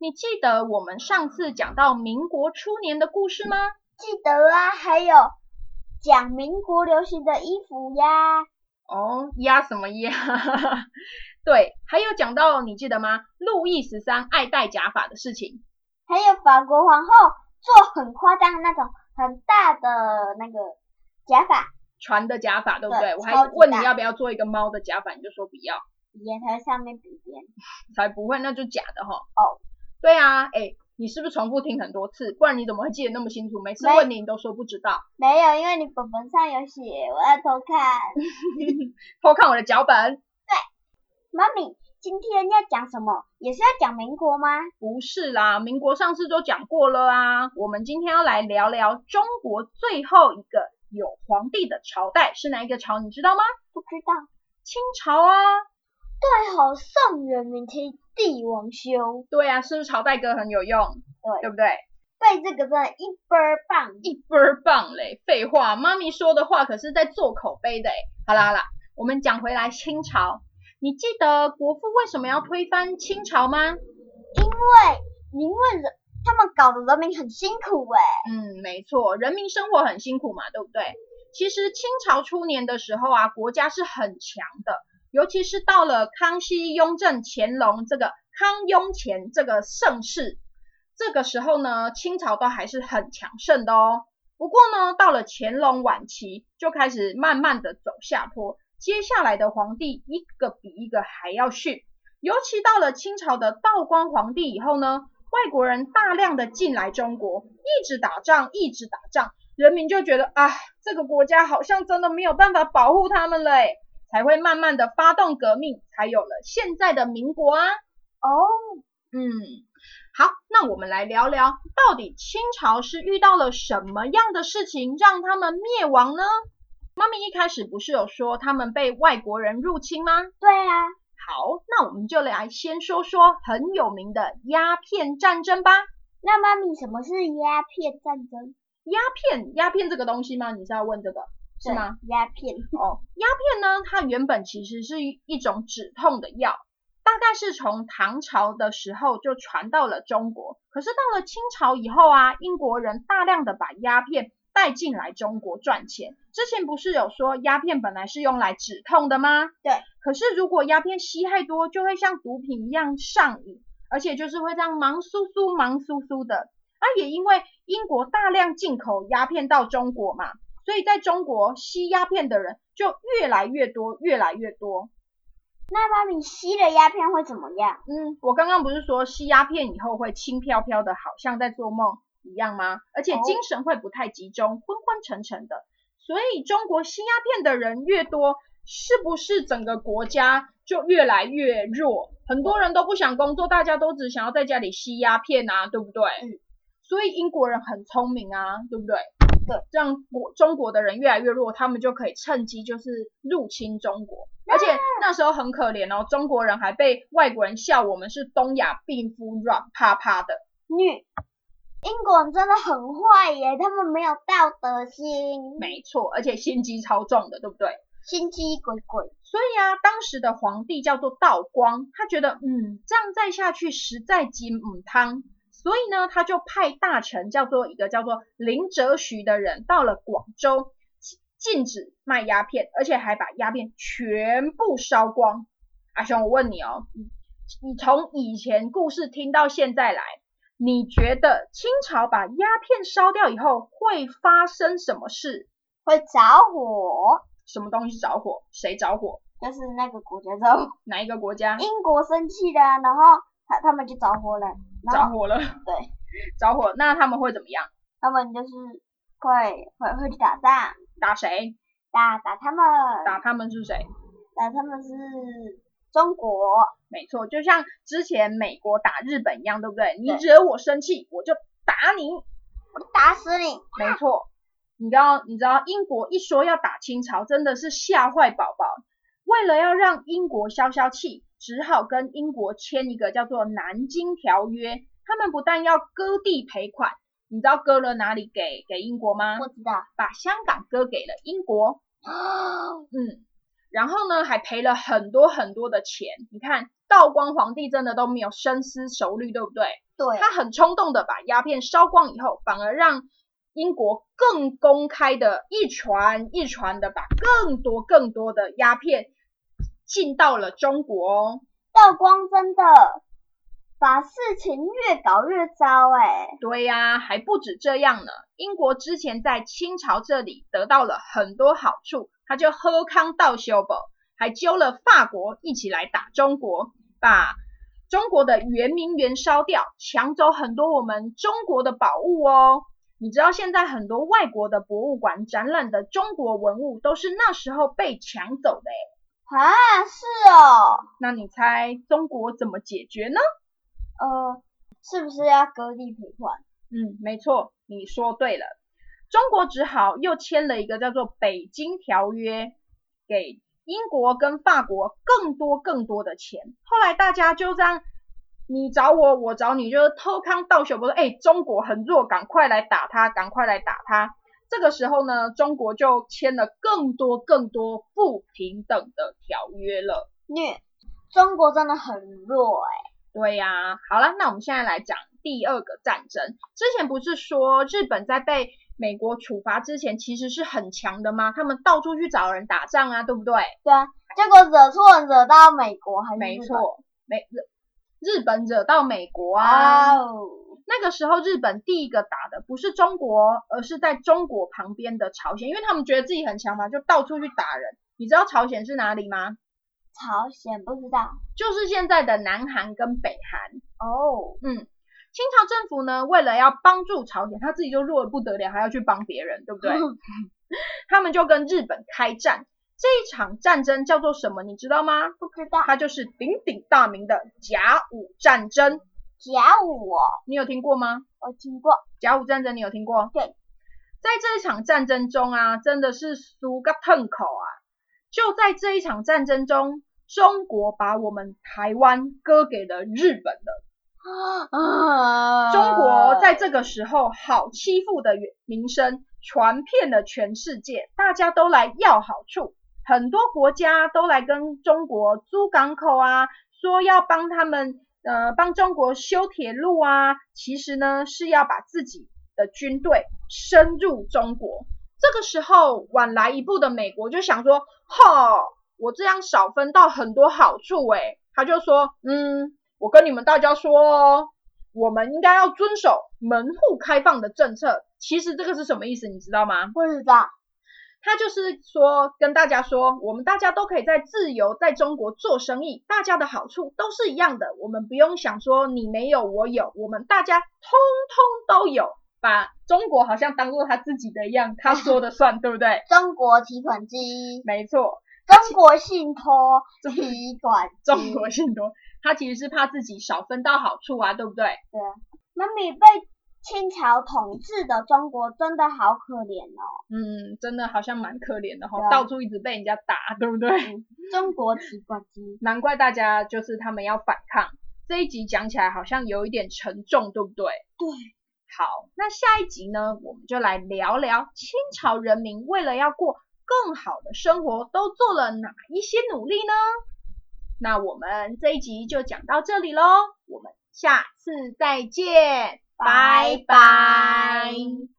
你记得我们上次讲到民国初年的故事吗？记得啊，还有讲民国流行的衣服呀。哦，压什么压？对，还有讲到你记得吗？路易十三爱戴假发的事情。还有法国皇后做很夸张的那种很大的那个假发。船的假发对不对？我还问你要不要做一个猫的假发，你就说不要。眼台上面比边。才不会，那就假的哈。哦，对啊，哎，你是不是重复听很多次？不然你怎么会记得那么清楚？每次问你，你都说不知道。没有，因为你本本上有写，我要偷看。偷看我的脚本。对，妈咪，今天要讲什么？也是要讲民国吗？不是啦，民国上次都讲过了啊。我们今天要来聊聊中国最后一个。有皇帝的朝代是哪一个朝？你知道吗？不知道。清朝啊。对，好，宋元明清帝王修。对啊，是不是朝代歌很有用？对，对不对？背这个真的一倍儿棒，一倍儿棒嘞！废话，妈咪说的话可是在做口碑的哎。好啦好啦，我们讲回来清朝，你记得国父为什么要推翻清朝吗？因为，因为人。他们搞得人民很辛苦哎，嗯，没错，人民生活很辛苦嘛，对不对？其实清朝初年的时候啊，国家是很强的，尤其是到了康熙、雍正、乾隆这个康雍乾这个盛世，这个时候呢，清朝都还是很强盛的哦。不过呢，到了乾隆晚期，就开始慢慢的走下坡，接下来的皇帝一个比一个还要逊，尤其到了清朝的道光皇帝以后呢。外国人大量的进来中国，一直打仗，一直打仗，人民就觉得啊，这个国家好像真的没有办法保护他们了，才会慢慢的发动革命，才有了现在的民国啊。哦，嗯，好，那我们来聊聊，到底清朝是遇到了什么样的事情让他们灭亡呢？妈咪一开始不是有说他们被外国人入侵吗？对啊。好，那我们就来先说说很有名的鸦片战争吧。那妈咪，什么是鸦片战争？鸦片，鸦片这个东西吗？你是要问这个是吗？鸦片哦，鸦片呢，它原本其实是一一种止痛的药，大概是从唐朝的时候就传到了中国。可是到了清朝以后啊，英国人大量的把鸦片带进来中国赚钱。之前不是有说鸦片本来是用来止痛的吗？对。可是如果鸦片吸太多，就会像毒品一样上瘾，而且就是会这样忙酥酥、忙酥酥的。啊，也因为英国大量进口鸦片到中国嘛，所以在中国吸鸦片的人就越来越多，越来越多。那妈咪吸了鸦片会怎么样？嗯，我刚刚不是说吸鸦片以后会轻飘飘的，好像在做梦一样吗？而且精神会不太集中，昏昏沉沉的。所以中国吸鸦片的人越多。是不是整个国家就越来越弱？很多人都不想工作，大家都只想要在家里吸鸦片啊，对不对？嗯。所以英国人很聪明啊，对不对？对。这样国中国的人越来越弱，他们就可以趁机就是入侵中国。而且那时候很可怜哦，中国人还被外国人笑我们是东亚病夫，软趴趴的。女英国人真的很坏耶，他们没有道德心。没错，而且心机超重的，对不对？心机鬼鬼，所以啊，当时的皇帝叫做道光，他觉得，嗯，这样再下去实在金母汤，所以呢，他就派大臣叫做一个叫做林则徐的人，到了广州，禁止卖鸦片，而且还把鸦片全部烧光。阿雄，我问你哦，你从以前故事听到现在来，你觉得清朝把鸦片烧掉以后会发生什么事？会着火，什么东西着火？谁着火？就是那个国家着火，哪一个国家英国生气了，然后他他们就着火了，着火了？对，着火，那他们会怎么样？他们就是会会会去打仗，打谁？打打他们，打他们是谁？打他们是中国，没错，就像之前美国打日本一样，对不对？你惹我生气，我就打你。我打死你，没错，你知道，你知道英国一说要打清朝，真的是吓坏宝宝。为了要让英国消消气，只好跟英国签一个叫做《南京条约》。他们不但要割地赔款，你知道割了哪里给给英国吗？不知道，把香港割给了英国。嗯，然后呢，还赔了很多很多的钱。你看，道光皇帝真的都没有深思熟虑，对不对？对，他很冲动的把鸦片烧光以后，反而让英国更公开的一传一传的把更多更多的鸦片进到了中国哦。道光真的把事情越搞越糟哎、对呀、还不止这样呢。英国之前在清朝这里得到了很多好处，他就喝康道修补，还揪了法国一起来打中国，把中国的圆明园烧掉，抢走很多我们中国的宝物哦。你知道现在很多外国的博物馆展览的中国文物都是那时候被抢走的诶。啊，是哦，那你猜中国怎么解决呢？呃，是不是要割地赔款？嗯，没错，你说对了。中国只好又签了一个叫做《北京条约》，给英国跟法国更多更多的钱。后来大家就这样，你找我，我找你，就是偷康盗手，不说，哎，中国很弱，赶快来打他，赶快来打他。这个时候呢，中国就签了更多更多不平等的条约了。虐，中国真的很弱哎、对呀、好了，那我们现在来讲第二个战争。之前不是说日本在被美国处罚之前其实是很强的吗？他们到处去找人打仗啊，对不对？对啊，结果惹错人惹到美国没错，美日日本惹到美国啊。那个时候日本第一个打的不是中国，而是在中国旁边的朝鲜，因为他们觉得自己很强嘛，就到处去打人。你知道朝鲜是哪里吗？朝鲜不知道就是现在的南韩跟北韩。哦，嗯，清朝政府呢，为了要帮助朝鲜，他自己就弱的不得了，还要去帮别人，对不对？他们就跟日本开战。这一场战争叫做什么？你知道吗？不知道它就是鼎鼎大名的甲午战争。甲午哦，你有听过吗？我听过，甲午战争你有听过？对，在这一场战争中啊，真的是输个痛口啊！就在这一场战争中，中国把我们台湾割给了日本了。啊，中国在这个时候好欺负的名声传遍了全世界，大家都来要好处，很多国家都来跟中国租港口啊，说要帮他们呃帮中国修铁路啊，其实呢是要把自己的军队深入中国。这个时候晚来一步的美国就想说，哈，我这样少分到很多好处诶，他就说，嗯。我跟你们大家说哦，我们应该要遵守门户开放的政策。其实这个是什么意思，你知道吗？不知道，他就是说跟大家说，我们大家都可以在自由在中国做生意，大家的好处都是一样的。我们不用想说你没有我有，我们大家通通都有，把中国好像当做他自己的一样，他说的算，对不对？中国提款机，没错，中国信托 提款机，中国信托，他其实是怕自己少分到好处啊，对不对？对啊，妈咪被清朝统治的中国真的好可怜哦，嗯，真的好像蛮可怜的哈、对啊到处一直被人家打，对不对？中国提款机，难怪大家就是他们要反抗。这一集讲起来好像有一点沉重，对不对？对。好，那下一集呢，我们就来聊聊清朝人民为了要过更好的生活，都做了哪一些努力呢？那我们这一集就讲到这里喽，我们下次再见，拜拜。